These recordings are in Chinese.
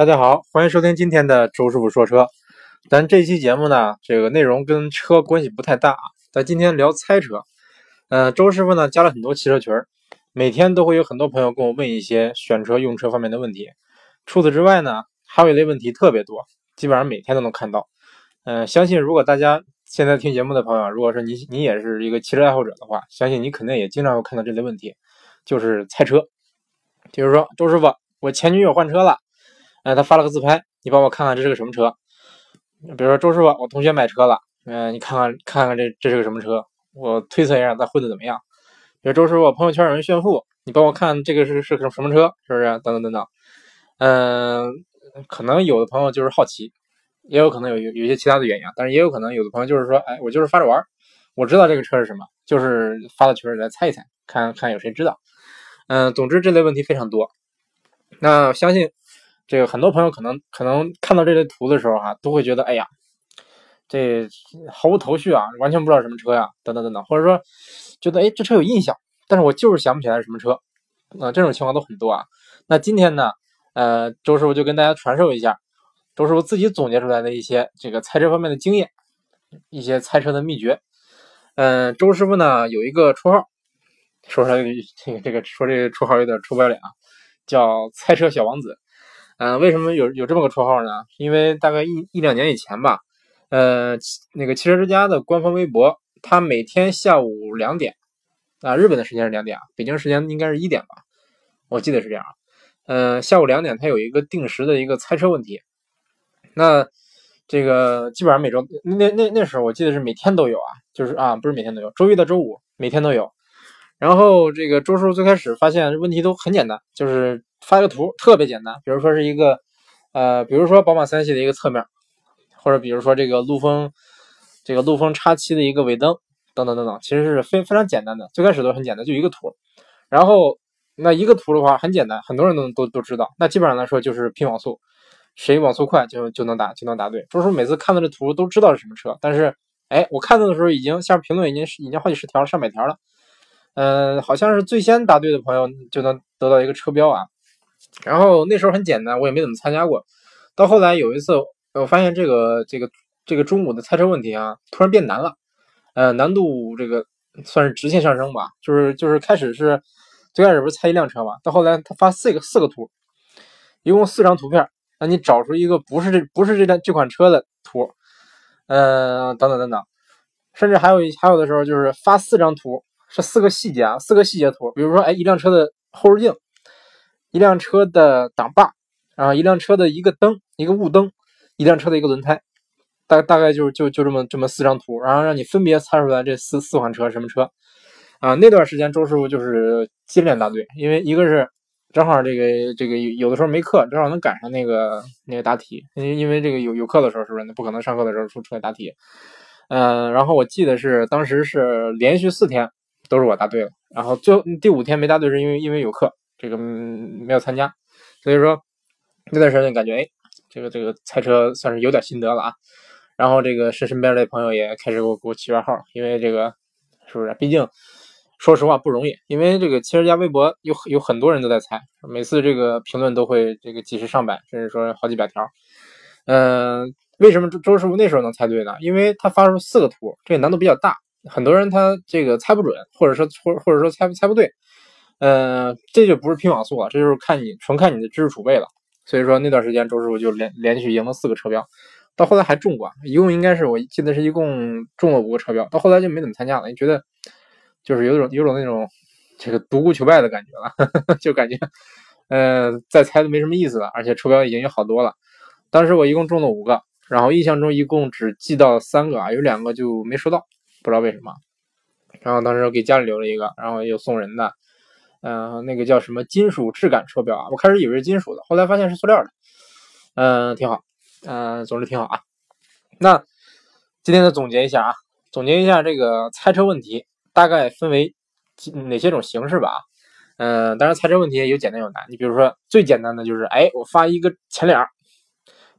大家好，欢迎收听今天的周师傅说车。咱这期节目呢，这个内容跟车关系不太大，咱今天聊猜车。嗯，周师傅呢加了很多汽车群儿每天都会有很多朋友跟我问一些选车用车方面的问题。除此之外呢，还有一类问题特别多，基本上每天都能看到。嗯，相信如果大家现在听节目的朋友，如果说你你也是一个汽车爱好者的话，相信你肯定也经常会看到这类问题，就是猜车。比如说，周师傅，我前女友换车了。哎，他发了个自拍，你帮我看看这是个什么车？比如说周师傅，我同学买车了，嗯，你看看看看这这是个什么车？我推测一下他混的怎么样？比如周师傅，朋友圈有人炫富，你帮我看这个是是个什么车？是不是？等等等等。嗯，可能有的朋友就是好奇，也有可能有有有一些其他的原因，但是也有可能有的朋友就是说，哎，我就是发着玩，我知道这个车是什么，就是发到群里来猜一猜，看看有谁知道。嗯，总之这类问题非常多，那相信。这个很多朋友可能可能看到这类图的时候哈，都会觉得哎呀，这毫无头绪啊，完全不知道什么车呀，等等等等，或者说觉得哎这车有印象，但是我就是想不起来是什么车，啊这种情况都很多啊。那今天呢，呃周师傅就跟大家传授一下周师傅自己总结出来的一些这个猜车方面的经验，一些猜车的秘诀。嗯，周师傅呢有一个绰号，说出来这个这个说这个绰号有点臭不要脸啊，叫猜车小王子。嗯，为什么有有这么个绰号呢？因为大概一一两年以前吧，呃，那个汽车之家的官方微博，他每天下午两点，啊，日本的时间是两点啊，北京时间应该是一点吧，我记得是这样。嗯，下午两点它有一个定时的一个猜车问题，那这个基本上每周那那那时候我记得是每天都有啊，就是啊，不是每天都有，周一到周五每天都有。然后这个周叔最开始发现问题都很简单，就是。发一个图特别简单，比如说是一个，呃，比如说宝马三系的一个侧面，或者比如说这个陆风，这个陆风叉七的一个尾灯，等等等等，其实是非非常简单的，最开始都很简单，就一个图。然后那一个图的话很简单，很多人都都都知道。那基本上来说就是拼网速，谁网速快就就能答就能答对。周叔每次看到这图都知道是什么车，但是哎，我看到的时候已经下面评论已经已经好几十条上百条了，嗯，好像是最先答对的朋友就能得到一个车标啊。然后那时候很简单，我也没怎么参加过。到后来有一次，我发现这个这个这个中午的猜车问题啊，突然变难了。呃，难度这个算是直线上升吧。就是就是开始是最开始不是猜一辆车嘛，到后来他发四个四个图，一共四张图片，让你找出一个不是这不是这辆这款车的图。嗯，等等等等，甚至还有一还有的时候就是发四张图，是四个细节啊，四个细节图。比如说，哎，一辆车的后视镜。一辆车的挡把，然后一辆车的一个灯，一个雾灯，一辆车的一个轮胎，大大概就是就就这么这么四张图，然后让你分别猜出来这四四款车什么车啊？那段时间周师傅就是接连答对，因为一个是正好这个这个有的时候没课，正好能赶上那个那个答题，因因为这个有有课的时候是不是那不可能上课的时候出出来答题？嗯，然后我记得是当时是连续四天都是我答对了，然后最后第五天没答对是因为因为有课。这个没有参加，所以说那段时间感觉，哎，这个这个猜车算是有点心得了啊。然后这个是身边的朋友也开始给我给我起外号，因为这个是不是？毕竟说实话不容易，因为这个汽车家微博有有很多人都在猜，每次这个评论都会这个几十上百，甚至说好几百条。嗯，为什么周周师傅那时候能猜对呢？因为他发出四个图，这个难度比较大，很多人他这个猜不准，或者说或或者说猜猜不对。嗯，这就不是拼网速了，这就是看你纯看你的知识储备了。所以说那段时间周师傅就连连续赢了四个车标，到后来还中过，一共应该是我记得是一共中了五个车标，到后来就没怎么参加了，觉得就是有种有种那种这个独孤求败的感觉了，就感觉呃再猜都没什么意思了，而且车标已经有好多了。当时我一共中了五个，然后印象中一共只记到三个啊，有两个就没收到，不知道为什么。然后当时给家里留了一个，然后又送人的。嗯，那个叫什么金属质感车标啊？我开始以为是金属的，后来发现是塑料的。嗯，挺好。嗯，总之挺好啊。那今天的总结一下啊，总结一下这个猜车问题，大概分为哪些种形式吧？嗯，当然猜车问题也有简单有难。你比如说最简单的就是，哎，我发一个前脸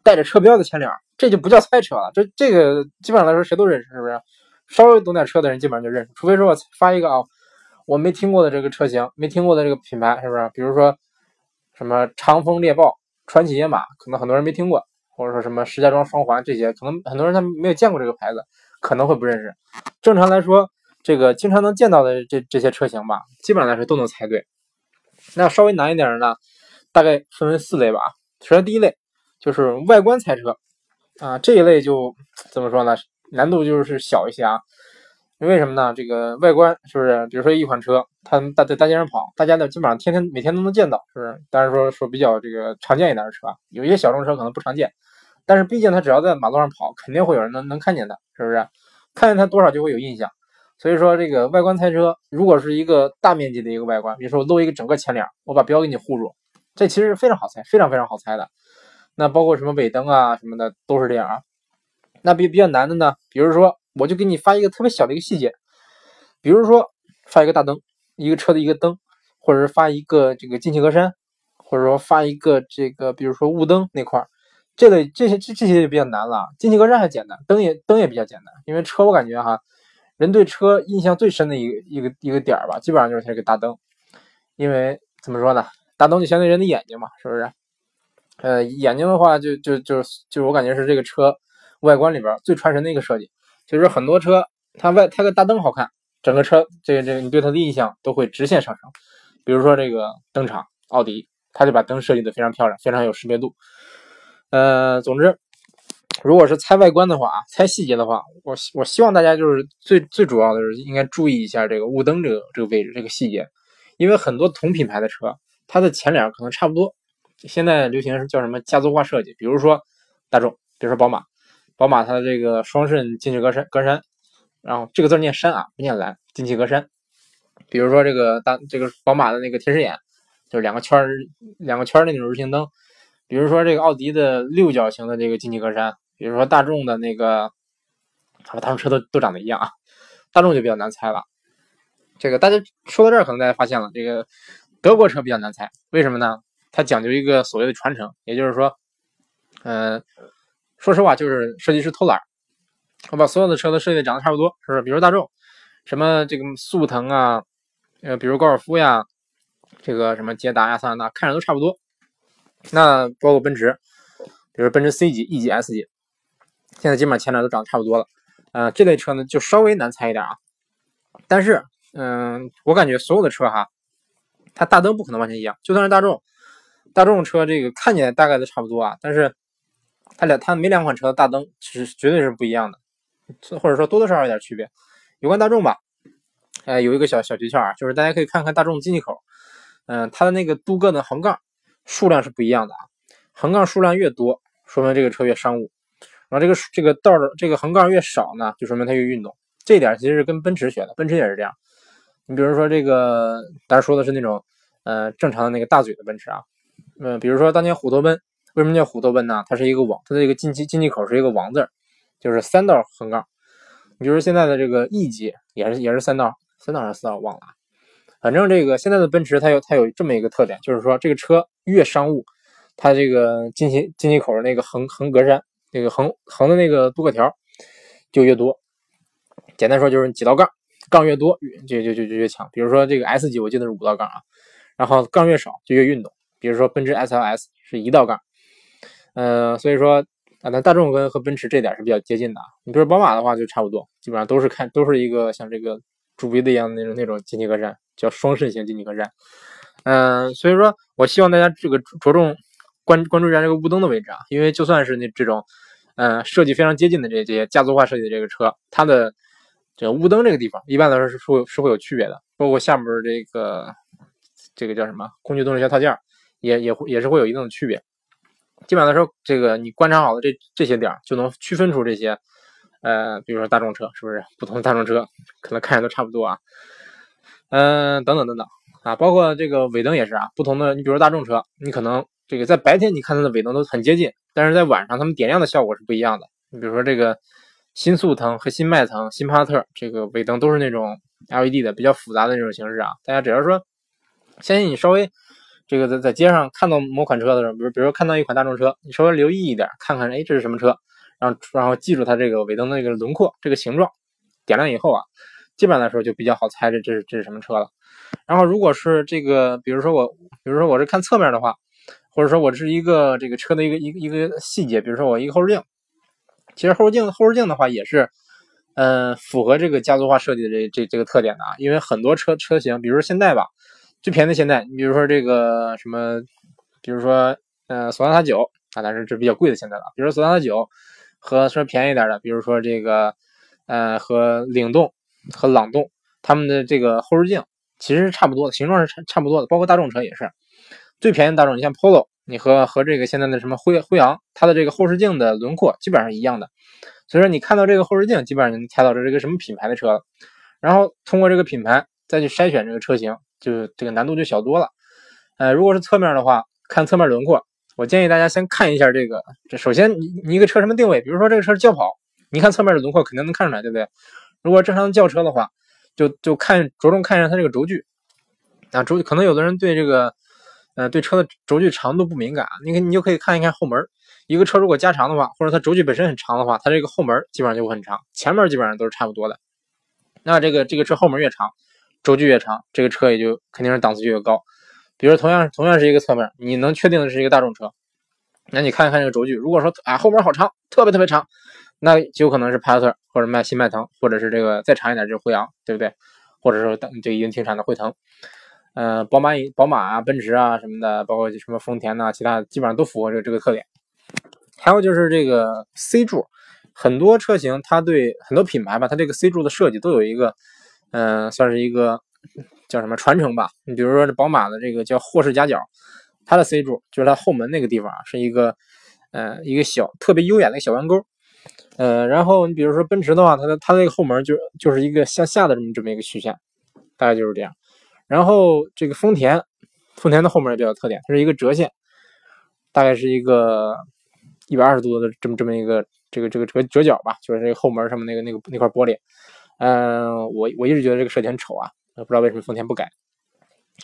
带着车标的前脸这就不叫猜车了。这这个基本上来说谁都认识，是不是？稍微懂点车的人基本上就认识，除非说我发一个啊。我没听过的这个车型，没听过的这个品牌，是不是？比如说什么长风猎豹、传祺野马，可能很多人没听过，或者说什么石家庄双环这些，可能很多人他没有见过这个牌子，可能会不认识。正常来说，这个经常能见到的这这些车型吧，基本上来说都能猜对。那稍微难一点的呢，大概分为四类吧。首先第一类就是外观猜车啊，这一类就怎么说呢？难度就是小一些啊。为什么呢？这个外观是不是？比如说一款车，它大在大街上跑，大家呢基本上天天每天都能见到，是不是？当然说说比较这个常见一点的车，有一些小众车可能不常见，但是毕竟它只要在马路上跑，肯定会有人能能看见它，是不是？看见它多少就会有印象。所以说这个外观猜车，如果是一个大面积的一个外观，比如说我露一个整个前脸，我把标给你护住，这其实非常好猜，非常非常好猜的。那包括什么尾灯啊什么的都是这样啊。那比比较难的呢，比如说。我就给你发一个特别小的一个细节，比如说发一个大灯，一个车的一个灯，或者是发一个这个进气格栅，或者说发一个这个，比如说雾灯那块儿，这类这些这这些就比较难了。进气格栅还简单，灯也灯也比较简单，因为车我感觉哈，人对车印象最深的一个一个一个点儿吧，基本上就是它这个大灯，因为怎么说呢，大灯就相当于人的眼睛嘛，是不是？呃，眼睛的话就就就就我感觉是这个车外观里边最传神的一个设计。就是很多车，它外它个大灯好看，整个车这个这个你对它的印象都会直线上升。比如说这个灯厂，奥迪，它就把灯设计的非常漂亮，非常有识别度。呃，总之，如果是猜外观的话啊，猜细节的话，我我希望大家就是最最主要的是应该注意一下这个雾灯这个这个位置这个细节，因为很多同品牌的车，它的前脸可能差不多。现在流行是叫什么家族化设计，比如说大众，比如说宝马。宝马它的这个双肾进气格栅，格栅，然后这个字念山啊，不念蓝，进气格栅。比如说这个大这个宝马的那个天使眼，就是两个圈儿两个圈儿那种日行灯。比如说这个奥迪的六角形的这个进气格栅，比如说大众的那个，他们车都都长得一样啊。大众就比较难猜了。这个大家说到这儿，可能大家发现了，这个德国车比较难猜，为什么呢？它讲究一个所谓的传承，也就是说，嗯。说实话，就是设计师偷懒我把所有的车都设计长得差不多，是不是？比如大众，什么这个速腾啊，呃，比如高尔夫呀，这个什么捷达呀、桑塔纳，看着都差不多。那包括奔驰，比如奔驰 C 级、E 级、S 级，现在基本上前脸都长得差不多了。呃，这类车呢就稍微难猜一点啊。但是，嗯，我感觉所有的车哈，它大灯不可能完全一样。就算是大众，大众车这个看起来大概都差不多啊，但是。它俩，它每两款车的大灯其实绝对是不一样的，或者说多多少少有点区别。有关大众吧，哎，有一个小小诀窍啊，就是大家可以看看大众进气口，嗯，它的那个镀铬的横杠数量是不一样的啊。横杠数量越多，说明这个车越商务；然后这个这个道的这个横杠越少呢，就说明它越运动。这点其实是跟奔驰学的，奔驰也是这样。你比如说这个，大家说的是那种呃正常的那个大嘴的奔驰啊，嗯，比如说当年虎头奔。为什么叫虎头奔呢？它是一个网，它的这个进气进气口是一个王字，就是三道横杠。你比如说现在的这个 E 级也是也是三道，三道还是四道忘了。反正这个现在的奔驰它有它有这么一个特点，就是说这个车越商务，它这个进气进气口的那个横横格栅，那个横横的那个镀铬条就越多。简单说就是几道杠，杠越多就就就就越强。比如说这个 S 级我记得是五道杠啊，然后杠越少就越运动。比如说奔驰 SLS 是一道杠。呃，所以说啊，那大众跟和奔驰这点是比较接近的。你比如宝马的话，就差不多，基本上都是看都是一个像这个主鼻子一样的那种那种进气格栅，叫双肾型进气格栅。嗯，所以说我希望大家这个着重关关注一下这个雾灯的位置啊，因为就算是那这种呃设计非常接近的这些家族化设计的这个车，它的这个雾灯这个地方一般来说是会是会有区别的，包括下面这个这个叫什么空气动力学套件也也会也是会有一定的区别。基本上来说，这个你观察好了这这些点，就能区分出这些，呃，比如说大众车是不是不同的大众车，可能看着都差不多啊，嗯，等等等等啊，包括这个尾灯也是啊，不同的，你比如说大众车，你可能这个在白天你看它的尾灯都很接近，但是在晚上它们点亮的效果是不一样的。你比如说这个新速腾和新迈腾、新帕萨特，这个尾灯都是那种 LED 的，比较复杂的那种形式啊。大家只要说，相信你稍微。这个在在街上看到某款车的时候，比如比如说看到一款大众车，你稍微留意一点，看看，哎，这是什么车？然后然后记住它这个尾灯的那个轮廓，这个形状，点亮以后啊，基本上来说就比较好猜这这是这是什么车了。然后如果是这个，比如说我，比如说我是看侧面的话，或者说我是一个这个车的一个一个一个细节，比如说我一个后视镜，其实后视镜后视镜的话也是，嗯，符合这个家族化设计的这这这个特点的啊，因为很多车车型，比如说现代吧，最便宜的现在，你比如说这个什么，比如说呃索纳塔九啊，但是这比较贵的现在了，比如说索纳塔九和说便宜点的，比如说这个呃和领动和朗动，他们的这个后视镜其实是差不多的，形状是差差不多的，包括大众车也是。最便宜的大众，你像 Polo，你和和这个现在的什么辉辉昂，它的这个后视镜的轮廓基本上一样的，所以说你看到这个后视镜，基本上就能猜到这是个什么品牌的车了。然后通过这个品牌再去筛选这个车型，就这个难度就小多了。呃，如果是侧面的话，看侧面轮廓，我建议大家先看一下这个。这首先你你一个车什么定位？比如说这个车是轿跑，你看侧面的轮廓肯定能看出来，对不对？如果正常轿车的话，就就看着重看一下它这个轴距。啊，轴可能有的人对这个。呃，对车的轴距长度不敏感，你看你就可以看一看后门。一个车如果加长的话，或者它轴距本身很长的话，它这个后门基本上就会很长，前面基本上都是差不多的。那这个这个车后门越长，轴距越长，这个车也就肯定是档次就越高。比如同样同样是一个侧面，你能确定的是一个大众车，那你看一看这个轴距，如果说啊后门好长，特别特别长，那就有可能是帕萨特或者迈新迈腾，或者是这个再长一点就是辉昂，对不对？或者说等这已经停产的辉腾。呃，宝马、宝马啊，奔驰啊什么的，包括什么丰田呐，其他基本上都符合这个这个特点。还有就是这个 C 柱，很多车型它对很多品牌吧，它这个 C 柱的设计都有一个，嗯，算是一个叫什么传承吧。你比如说这宝马的这个叫霍氏夹角，它的 C 柱就是它后门那个地方，是一个，呃，一个小特别优雅的小弯钩。呃，然后你比如说奔驰的话，它的它那个后门就就是一个向下的这么这么一个曲线，大概就是这样。然后这个丰田，丰田的后门也比较特点，它是一个折线，大概是一个一百二十度的这么这么一个这个这个折折角吧，就是这个后门上面那个那个那块玻璃。嗯，我我一直觉得这个设计很丑啊，不知道为什么丰田不改。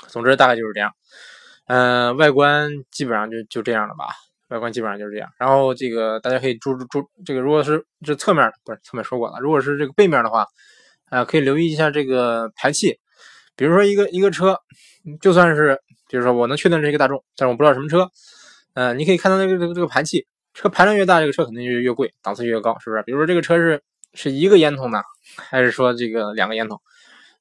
总之大概就是这样。嗯，外观基本上就就这样了吧，外观基本上就是这样。然后这个大家可以注注这个，如果是这侧面不是侧面说过了，如果是这个背面的话，啊，可以留意一下这个排气。比如说一个一个车，就算是，比如说我能确定是一个大众，但是我不知道什么车，呃，你可以看到那个这个这个排气，车排量越大，这个车肯定就越贵，档次越高，是不是？比如说这个车是是一个烟筒的，还是说这个两个烟筒，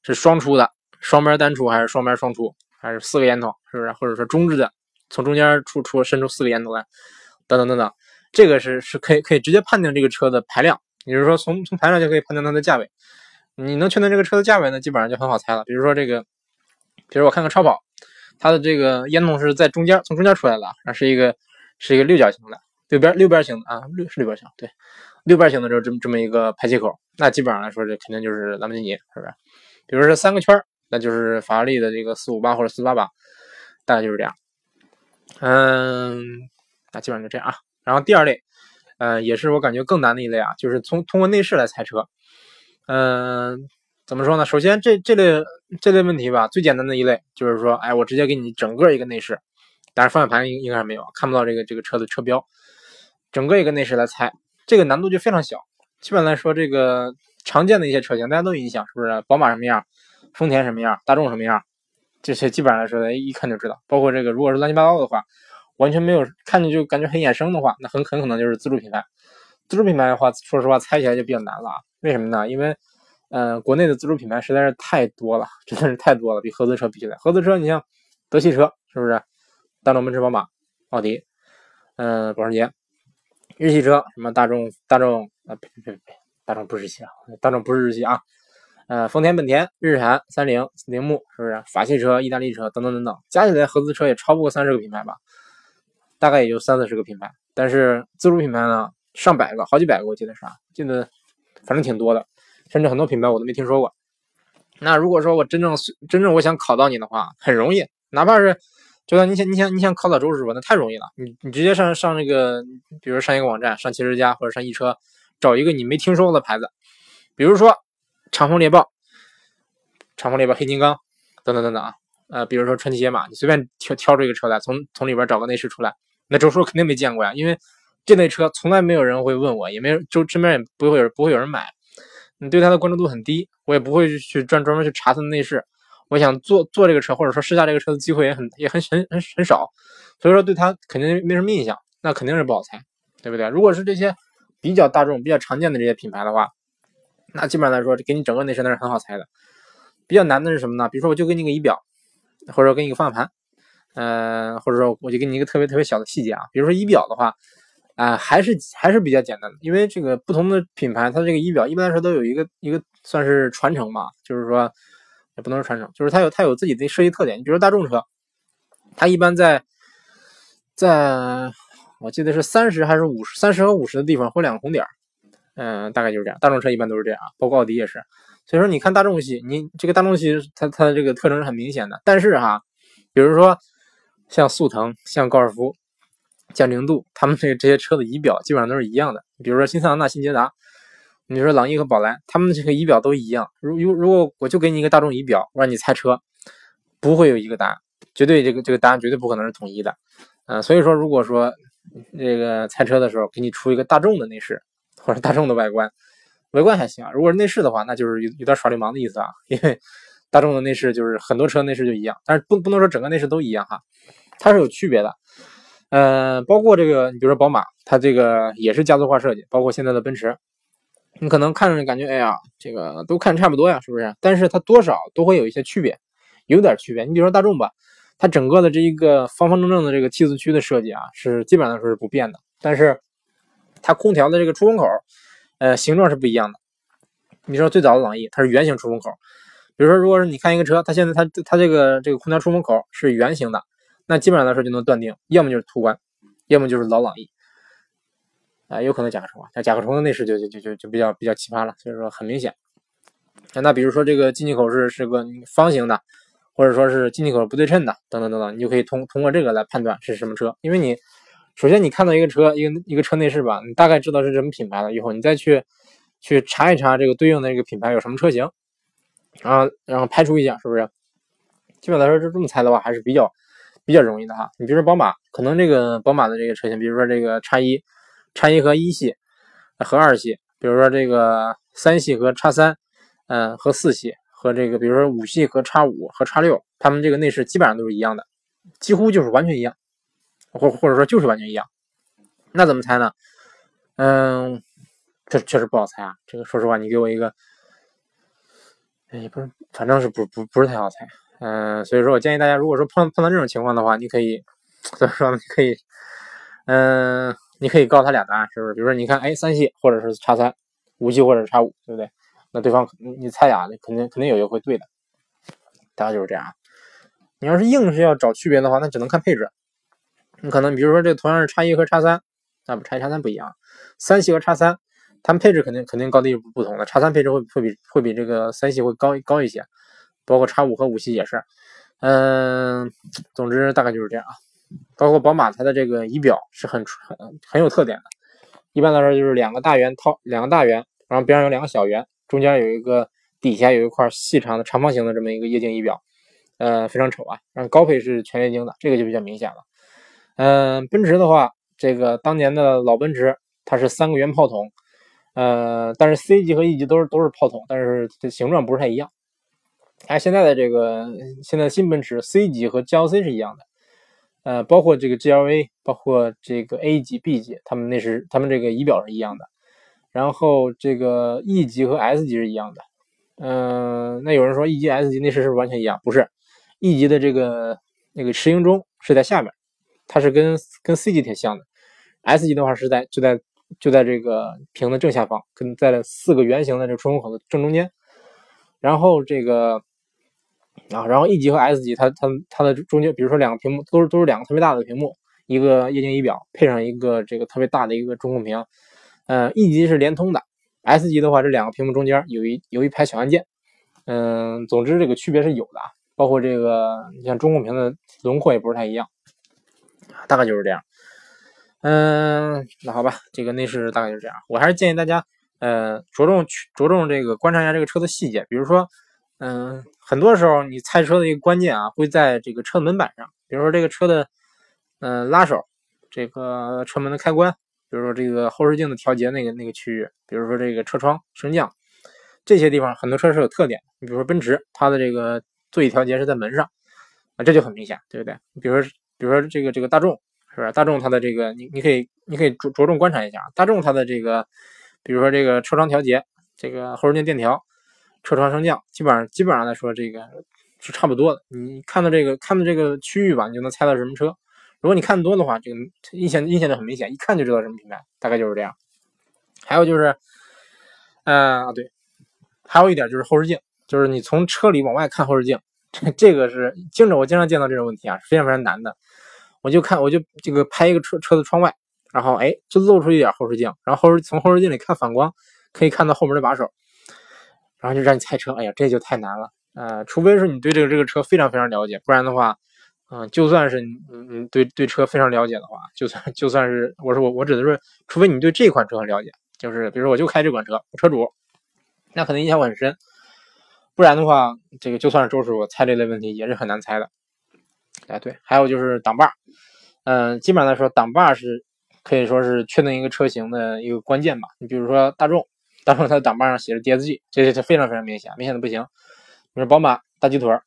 是双出的，双边单出还是双边双出，还是四个烟筒，是不是？或者说中置的，从中间出出伸出四个烟筒来，等等等等，这个是是可以可以直接判定这个车的排量，也就是说从从排量就可以判定它的价位。你能确定这个车的价位呢？基本上就很好猜了。比如说这个，比如我看看超跑，它的这个烟筒是在中间，从中间出来的，那是一个是一个六角形的，六边六边形的啊，六是六边形，对，六边形的这这么这么一个排气口，那基本上来说，这肯定就是兰博基尼，是不是？比如说三个圈那就是法拉利的这个四五八或者四八八，大概就是这样。嗯，那基本上就这样啊。然后第二类，呃，也是我感觉更难的一类啊，就是从通过内饰来猜车。嗯，怎么说呢？首先，这这类这类问题吧，最简单的一类就是说，哎，我直接给你整个一个内饰，但是方向盘应应该是没有，看不到这个这个车的车标，整个一个内饰来猜，这个难度就非常小。基本来说，这个常见的一些车型，大家都印象是不是？宝马什么样？丰田什么样？大众什么样？这些基本上来说，一看就知道。包括这个，如果是乱七八糟的话，完全没有看着就感觉很眼生的话，那很很可能就是自主品牌。自主品牌的话，说实话猜起来就比较难了啊。为什么呢？因为，呃，国内的自主品牌实在是太多了，真的是太多了，比合资车比起来，合资车你像德系车是不是？大众、奔驰、宝马、奥迪，嗯，保时捷；日系车什么大众、大众啊，呸呸呸，大众不是日系啊，大众不是日系啊，呃，丰田、本田、日产、三菱、铃木，是不是？法系车、意大利车等等等等，加起来合资车也超不过三十个品牌吧？大概也就三四十个品牌，但是自主品牌呢，上百个，好几百个，我记得是啊，记得。反正挺多的，甚至很多品牌我都没听说过。那如果说我真正真正我想考到你的话，很容易，哪怕是就像你想你想你想考到周师傅，那太容易了。你你直接上上那个，比如上一个网站，上汽车之家或者上易车，找一个你没听说过的牌子，比如说长风猎豹、长风猎豹、黑金刚等等等等啊。呃，比如说传祺野马，你随便挑挑出一个车来，从从里边找个内饰出来，那周师傅肯定没见过呀，因为。这类车从来没有人会问我，也没有就身边也不会有不会有人买，你对它的关注度很低，我也不会去专专门去查它的内饰，我想坐坐这个车，或者说试驾这个车的机会也很也很很很很少，所以说对它肯定没什么印象，那肯定是不好猜，对不对？如果是这些比较大众、比较常见的这些品牌的话，那基本上来说，给你整个内饰那是很好猜的。比较难的是什么呢？比如说，我就给你个仪表，或者说给你个方向盘，呃，或者说我就给你一个特别特别小的细节啊，比如说仪表的话，啊，还是还是比较简单的，因为这个不同的品牌，它这个仪表一般来说都有一个一个算是传承嘛，就是说也不能说传承，就是它有它有自己的设计特点。你比如说大众车，它一般在在我记得是三十还是五十，三十和五十的地方会两个红点嗯，大概就是这样。大众车一般都是这样，包括奥迪也是。所以说，你看大众系，你这个大众系它它的这个特征是很明显的。但是哈，比如说像速腾、像高尔夫、像零度，他们这这些车的仪表基本上都是一样的。比如说新桑塔纳、新捷达，你说朗逸和宝来，他们这个仪表都一样。如如如果我就给你一个大众仪表，我让你猜车，不会有一个答案，绝对这个这个答案绝对不可能是统一的。嗯，所以说如果说这个猜车的时候给你出一个大众的内饰或者大众的外观。外观还行啊，如果是内饰的话，那就是有有点耍流氓的意思啊。因为大众的内饰就是很多车内饰就一样，但是不不能说整个内饰都一样哈，它是有区别的。呃，包括这个，你比如说宝马，它这个也是家族化设计，包括现在的奔驰，你可能看着感觉，哎呀，这个都看差不多呀，是不是？但是它多少都会有一些区别，有点区别。你比如说大众吧，它整个的这一个方方正正的这个七字区的设计啊，是基本上说是不变的，但是它空调的这个出风口。呃，形状是不一样的。你说最早的朗逸，它是圆形出风口。比如说，如果是你看一个车，它现在它它这个这个空调出风口是圆形的，那基本上来说就能断定，要么就是途观，要么就是老朗逸。啊，有可能甲壳虫啊，那甲壳虫的内饰就就就就就比较比较奇葩了，所以说很明显。那比如说这个进气口是是个方形的，或者说是进气口不对称的，等等等等，你就可以通通过这个来判断是什么车，因为你。首先，你看到一个车，一个一个车内饰吧，你大概知道是什么品牌了。以后你再去去查一查这个对应的这个品牌有什么车型，然后然后排除一下，是不是？基本来说，就这么猜的话，还是比较比较容易的哈。你比如说宝马，可能这个宝马的这个车型，比如说这个叉一、叉一和一系和二系，比如说这个三系和叉三，嗯，和四系和这个，比如说五系和叉五和叉六，他们这个内饰基本上都是一样的，几乎就是完全一样。或或者说就是完全一样，那怎么猜呢？嗯，这确实不好猜啊。这个说实话，你给我一个，哎，不是，反正是不不不是太好猜。嗯，所以说我建议大家，如果说碰碰到这种情况的话，你可以 怎么说呢？你可以，嗯，你可以告诉他俩答案，是不是？比如说，你看，哎，三系或者是叉三，五系或者是叉五，对不对？那对方你猜俩，肯定肯定有一个会对的。大概就是这样。你要是硬是要找区别的话，那只能看配置。你可能比如说这同样是叉一和叉三，那不叉一叉三不一样，三系和叉三，它们配置肯定肯定高低不同的，叉三配置会会比会比这个三系会高高一些，包括叉五和五系也是，嗯，总之大概就是这样啊。包括宝马它的这个仪表是很很很有特点的，一般来说就是两个大圆套两个大圆，然后边上有两个小圆，中间有一个底下有一块细长的长方形的这么一个液晶仪表，呃，非常丑啊。然后高配是全液晶的，这个就比较明显了。嗯，奔驰的话，这个当年的老奔驰，它是三个圆炮筒，呃，但是 C 级和 E 级都是都是炮筒，但是这形状不是太一样。哎，现在的这个现在新奔驰 C 级和 GLC 是一样的，呃，包括这个 GLA，包括这个 A 级、B 级，他们那是他们这个仪表是一样的。然后这个 E 级和 S 级是一样的。嗯，那有人说 E 级、S 级内饰是不是完全一样？不是，E 级的这个那个石英钟是在下面。它是跟跟 C 级挺像的，S 级的话是在就在就在这个屏的正下方，跟在四个圆形的这个出风口的正中间。然后这个啊，然后 E 级和 S 级，它它它的中间，比如说两个屏幕都是都是两个特别大的屏幕，一个液晶仪表配上一个这个特别大的一个中控屏。呃，E 级是联通的，S 级的话这两个屏幕中间有一有一排小按键。嗯，总之这个区别是有的，包括这个你像中控屏的轮廓也不是太一样。大概就是这样，嗯，那好吧，这个内饰大概就是这样。我还是建议大家，呃，着重去着重这个观察一下这个车的细节，比如说，嗯，很多时候你猜车的一个关键啊，会在这个车门板上，比如说这个车的，嗯，拉手，这个车门的开关，比如说这个后视镜的调节那个那个区域，比如说这个车窗升降，这些地方很多车是有特点。你比如说奔驰，它的这个座椅调节是在门上啊，这就很明显，对不对？比如说，比如说这个这个大众是吧？大众它的这个你你可以你可以着着重观察一下大众它的这个，比如说这个车窗调节，这个后视镜电调，车窗升降，基本上基本上来说这个是差不多的。你看到这个看到这个区域吧，你就能猜到是什么车。如果你看多的话，这个印象印象就很明显，一看就知道什么品牌，大概就是这样。还有就是，嗯啊对，还有一点就是后视镜，就是你从车里往外看后视镜，这这个是经常我经常见到这种问题啊，非常非常难的。我就看我就这个拍一个车车的窗外，然后哎就露出一点后视镜，然后后视从后视镜里看反光，可以看到后门的把手，然后就让你猜车，哎呀这就太难了。呃，除非是你对这个这个车非常非常了解，不然的话。嗯，就算是你你对对车非常了解的话，就算就算是我说我我指的是，除非你对这款车很了解，就是比如说我就开这款车，车主，那可能印象很深，不然的话，这个就算是周师傅猜这类问题也是很难猜的。哎，对，还有就是挡把，嗯，基本上来说，挡把是可以说是确定一个车型的一个关键吧。你比如说大众，大众它的挡把上写着 DSG，这些是非常非常明显，明显的不行。你说宝马大鸡腿儿。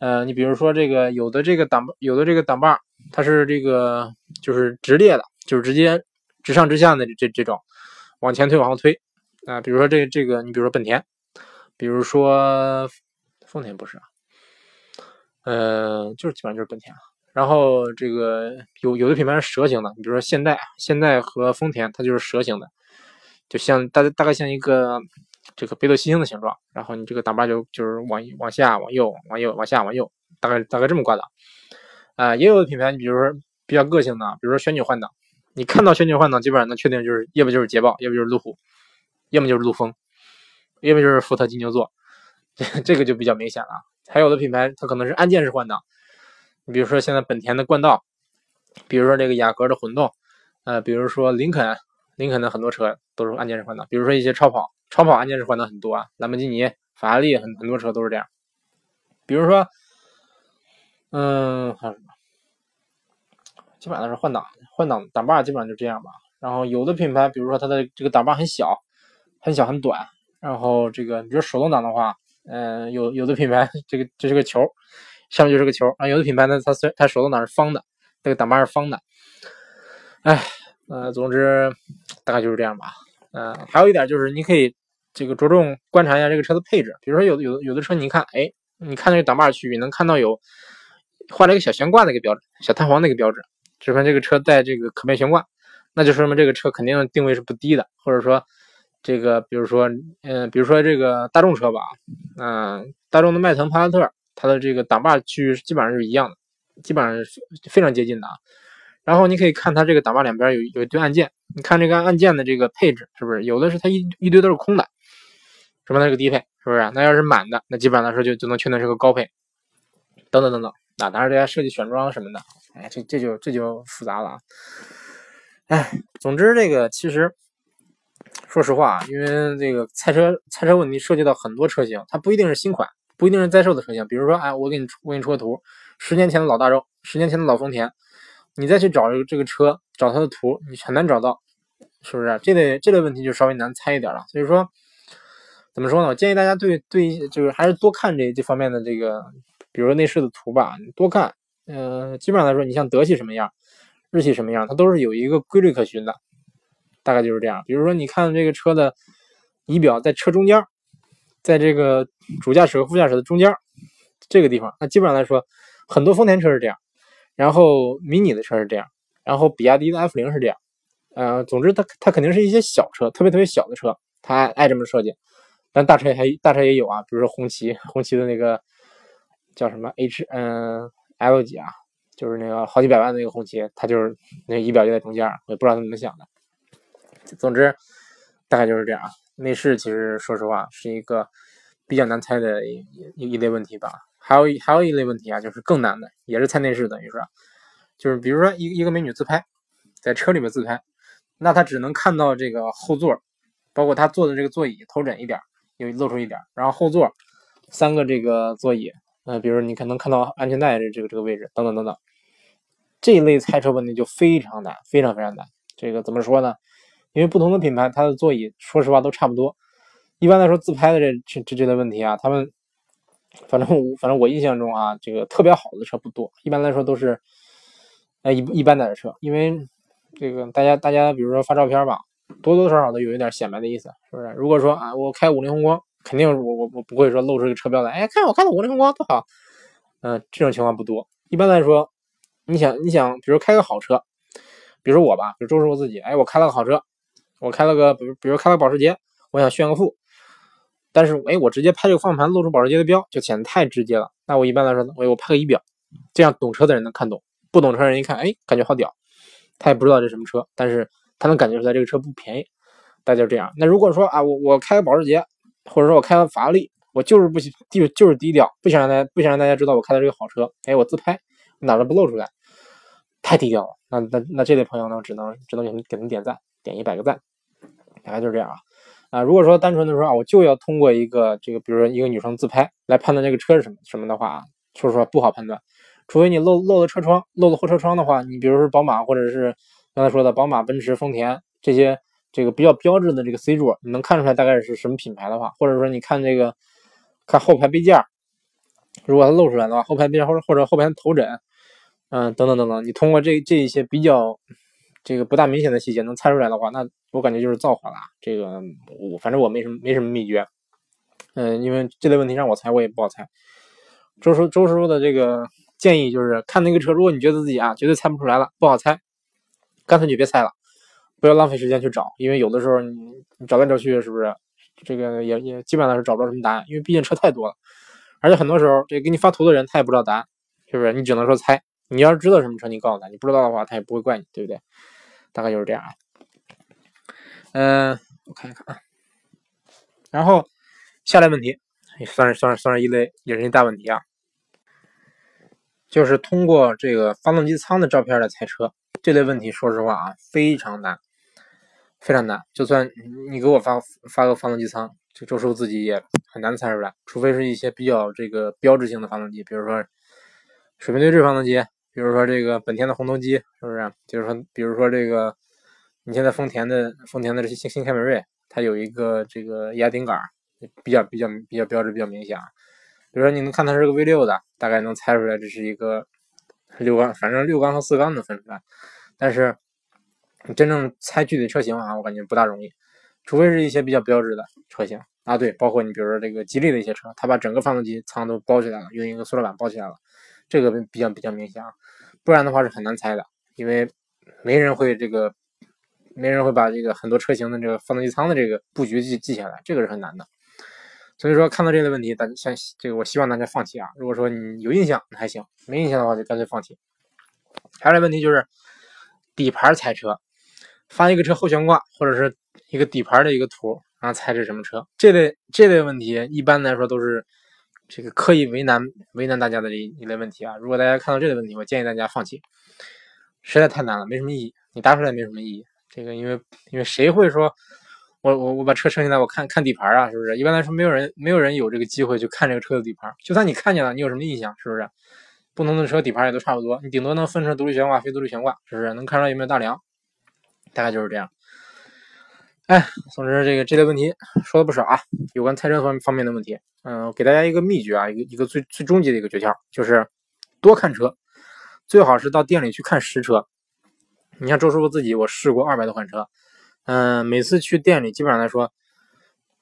呃，你比如说这个有的这个挡有的这个挡把，它是这个就是直列的，就是直接直上直下的这这种，往前推往后推啊。比如说这这个，你比如说本田，比如说丰田不是啊，呃，就是基本上就是本田。然后这个有有的品牌是蛇形的，你比如说现代，现代和丰田它就是蛇形的，就像大大概像一个。这个北斗七星的形状，然后你这个挡把就就是往往下、往右、往右、往下、往右，大概大概这么挂档。啊，也有的品牌，你比如说比较个性的，比如说旋钮换挡，你看到旋钮换挡，基本上能确定就是要不就是捷豹，要不就是路虎，要么就是陆风，要么就是福特金牛座，这这个就比较明显了。还有的品牌它可能是按键式换挡，你比如说现在本田的冠道，比如说这个雅阁的混动，呃，比如说林肯，林肯的很多车都是按键式换挡，比如说一些超跑。超跑按键式换挡很多啊，兰博基尼、法拉利很很多车都是这样。比如说，嗯，还有什么？基本上是换挡，换挡挡把基本上就这样吧。然后有的品牌，比如说它的这个挡把很小，很小很短。然后这个，比如手动挡的话，嗯，有有的品牌这个这是个球，上面就是个球啊。有的品牌呢，它虽它手动挡是方的，这个挡把是方的。哎，呃，总之大概就是这样吧。嗯，还有一点就是，你可以这个着重观察一下这个车的配置。比如说，有的有有的车，你看，哎，你看那个挡把区域，能看到有画了一个小悬挂那个标志，小弹簧那个标志，说明这个车带这个可变悬挂，那就说明这个车肯定定位是不低的。或者说，这个比如说，嗯，比如说这个大众车吧，嗯，大众的迈腾、帕萨特，它的这个挡把区域基本上是一样的，基本上是非常接近的啊。然后你可以看它这个挡把两边有有一堆按键，你看这个按键的这个配置是不是有的是它一一堆都是空的，什么它是个低配，是不是？那要是满的，那基本上来说就就能确定是个高配，等等等等。那当然这些设计选装什么的，哎，这这就这就复杂了啊。哎，总之这个其实说实话，因为这个赛车赛车问题涉及到很多车型，它不一定是新款，不一定是在售的车型。比如说，哎，我给你我给你出个图，十年前的老大众，十年前的老丰田。你再去找这个这个车，找它的图，你很难找到，是不是？这类这类问题就稍微难猜一点了。所以说，怎么说呢？我建议大家对对，就是还是多看这这方面的这个，比如说内饰的图吧，多看。嗯，基本上来说，你像德系什么样，日系什么样，它都是有一个规律可循的，大概就是这样。比如说，你看这个车的仪表在车中间，在这个主驾驶和副驾驶的中间这个地方，那基本上来说，很多丰田车是这样。然后迷你的车是这样，然后比亚迪的 F 零是这样，呃，总之它它肯定是一些小车，特别特别小的车，它爱这么设计。但大车还大车也有啊，比如说红旗，红旗的那个叫什么 H 嗯 L 几啊，就是那个好几百万的那个红旗，它就是那仪表就在中间，我也不知道他怎么想的。总之大概就是这样。内饰其实说实话是一个比较难猜的一一一类问题吧。还有还有一类问题啊，就是更难的，也是猜内饰，等于说，就是比如说一一个美女自拍，在车里面自拍，那她只能看到这个后座，包括她坐的这个座椅头枕一点，有露出一点，然后后座三个这个座椅，呃，比如你可能看到安全带这这个这个位置，等等等等，这一类猜车问题就非常难，非常非常难。这个怎么说呢？因为不同的品牌，它的座椅说实话都差不多。一般来说，自拍的这这这类问题啊，他们。反正我反正我印象中啊，这个特别好的车不多，一般来说都是，哎一一般的车，因为这个大家大家比如说发照片吧，多多少少都有一点显摆的意思，是不是？如果说啊我开五菱宏光，肯定我我我不会说露出个车标来，哎看我开的五菱宏光多好，嗯这种情况不多，一般来说，你想你想比如开个好车，比如我吧，比如周师傅自己，哎我开了个好车，我开了个比如比如开了保时捷，我想炫个富。但是，哎，我直接拍这个方向盘露出保时捷的标，就显得太直接了。那我一般来说，我我拍个仪表，这样懂车的人能看懂，不懂车的人一看，哎，感觉好屌，他也不知道这什么车，但是他能感觉出来这个车不便宜。大家就这样。那如果说啊，我我开个保时捷，或者说我开个法拉利，我就是不低，就是低调，不想让大家不想让大家知道我开的这个好车，哎，我自拍，哪都不露出来，太低调了。那那那这类朋友呢，只能只能给给他点赞，点一百个赞，大概就是这样啊。啊，如果说单纯的说啊，我就要通过一个这个，比如说一个女生自拍来判断这个车是什么什么的话，说实话不好判断。除非你漏漏了车窗，漏了后车窗的话，你比如说宝马或者是刚才说的宝马、奔驰、丰田这些这个比较标志的这个 C 柱，你能看出来大概是什么品牌的话，或者说你看这个看后排杯架，如果它露出来的话，后排杯架或者或者后排头枕，嗯，等等等等，你通过这这一些比较这个不大明显的细节能猜出来的话，那。我感觉就是造化了，这个我反正我没什么没什么秘诀，嗯，因为这类问题让我猜我也不好猜。周叔周师傅的这个建议就是看那个车，如果你觉得自己啊绝对猜不出来了，不好猜，干脆就别猜了，不要浪费时间去找，因为有的时候你你找来找去是不是这个也也基本上是找不着什么答案，因为毕竟车太多了，而且很多时候这给你发图的人他也不知道答案，是不是？你只能说猜，你要是知道什么车，你告诉他；你不知道的话，他也不会怪你，对不对？大概就是这样。嗯，我看一看啊，然后下来问题算是算是算是一类也是一大问题啊，就是通过这个发动机舱的照片来猜车，这类问题说实话啊非常难，非常难。就算你给我发发个发动机舱，这周师傅自己也很难猜出来，除非是一些比较这个标志性的发动机，比如说水平对置发动机，比如说这个本田的红头机，是不是？就是说，比如说这个。你现在丰田的丰田的这些新新凯美瑞，它有一个这个压顶杆，比较比较比较标志，比较明显。比如说你能看它是个 V 六的，大概能猜出来这是一个六缸，反正六缸和四缸能分出来。但是你真正猜具体车型啊，我感觉不大容易，除非是一些比较标志的车型啊。对，包括你比如说这个吉利的一些车，它把整个发动机舱都包起来了，用一个塑料板包起来了，这个比较比较明显啊。不然的话是很难猜的，因为没人会这个。没人会把这个很多车型的这个发动机舱的这个布局记记下来，这个是很难的。所以说看到这类问题，大家像这个，我希望大家放弃啊。如果说你有印象还行，没印象的话就干脆放弃。还有一个问题就是底盘猜车，发一个车后悬挂或者是一个底盘的一个图，然后猜是什么车。这类这类问题一般来说都是这个刻意为难为难大家的一一类问题啊。如果大家看到这类问题，我建议大家放弃，实在太难了，没什么意义，你答出来没什么意义。这个因为因为谁会说，我我我把车撑下来，我看看底盘啊，是不是？一般来说，没有人没有人有这个机会去看这个车的底盘。就算你看见了，你有什么印象？是不是？不同的车底盘也都差不多，你顶多能分成独立悬挂、非独立悬挂，是不是？能看出来有没有大梁？大概就是这样。哎，总之这个这类问题说了不少啊，有关猜车方方面的问题。嗯，给大家一个秘诀啊，一个一个最最终极的一个诀窍，就是多看车，最好是到店里去看实车。你像周师傅自己，我试过二百多款车，嗯，每次去店里，基本上来说，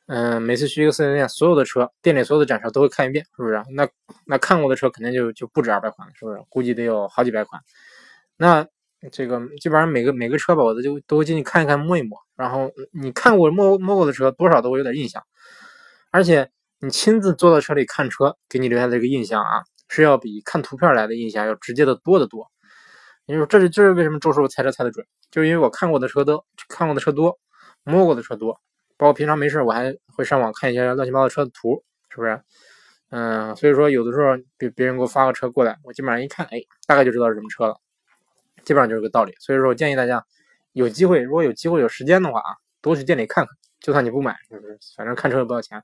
嗯，每次去一个四 S 店，所有的车，店里所有的展车都会看一遍，是不是？那那看过的车肯定就就不止二百款了，是不是？估计得有好几百款。那这个基本上每个每个车吧，我都就都进去看一看，摸一摸。然后你看过摸摸过的车，多少都会有点印象。而且你亲自坐到车里看车，给你留下的这个印象啊，是要比看图片来的印象要直接的多得多。你说这是这是为什么周师傅猜车猜的准？就是因为我看过的车多，看过的车多，摸过的车多，包括平常没事我还会上网看一些乱七八糟车的图，是不是？嗯，所以说有的时候别别人给我发个车过来，我基本上一看，哎，大概就知道是什么车了，基本上就是个道理。所以说我建议大家有机会，如果有机会有时间的话啊，多去店里看看，就算你不买，是不是？反正看车也不要钱，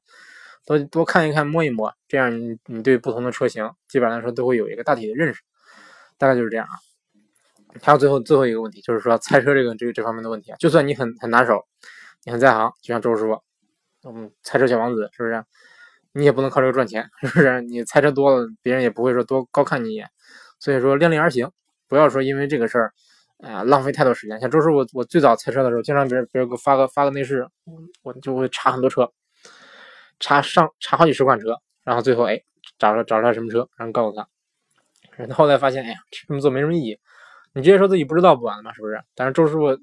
多多看一看，摸一摸，这样你你对不同的车型基本上来说都会有一个大体的认识，大概就是这样啊。还有最后最后一个问题，就是说猜车这个这个这方面的问题啊，就算你很很拿手，你很在行，就像周师傅，嗯，猜车小王子是不是？你也不能靠这个赚钱，是不是？你猜车多了，别人也不会说多高看你一眼。所以说量力而行，不要说因为这个事儿，哎，浪费太多时间。像周师傅，我最早猜车的时候，经常别人别人给我发个发个内饰，我就会查很多车，查上查好几十款车，然后最后哎找着找出来什么车，然后告诉他。然后后来发现，哎呀，这么做没什么意义。你直接说自己不知道不完了吗？是不是？但是周师傅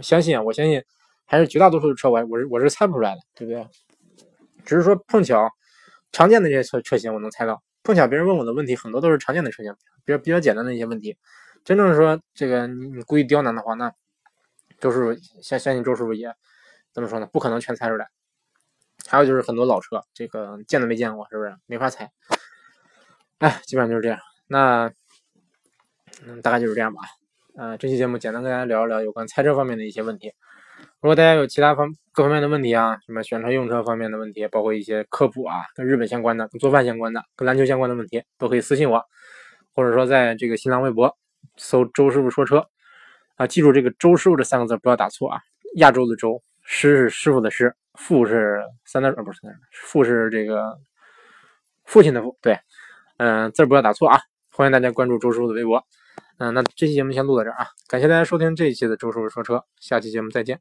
相信啊，我相信还是绝大多数的车我我是我是猜不出来的，对不对？只是说碰巧常见的这些车车型我能猜到，碰巧别人问我的问题很多都是常见的车型，比较比较简单的一些问题。真正说这个你你故意刁难的话，那周师傅相相信周师傅也怎么说呢？不可能全猜出来。还有就是很多老车，这个见都没见过，是不是？没法猜。哎，基本上就是这样。那嗯，大概就是这样吧。呃，这期节目简单跟大家聊一聊有关猜车方面的一些问题。如果大家有其他方各方面的问题啊，什么选车用车方面的问题，包括一些科普啊，跟日本相关的、跟做饭相关的、跟篮球相关的问题，都可以私信我，或者说在这个新浪微博搜“周师傅说车”啊，记住这个“周师傅”这三个字不要打错啊。亚洲的周，师是师傅的师，父是三点呃不是三点父是这个父亲的父，对，嗯，字不要打错啊。欢迎大家关注周师傅的微博。嗯，那这期节目先录到这儿啊，感谢大家收听这一期的周师傅说车，下期节目再见。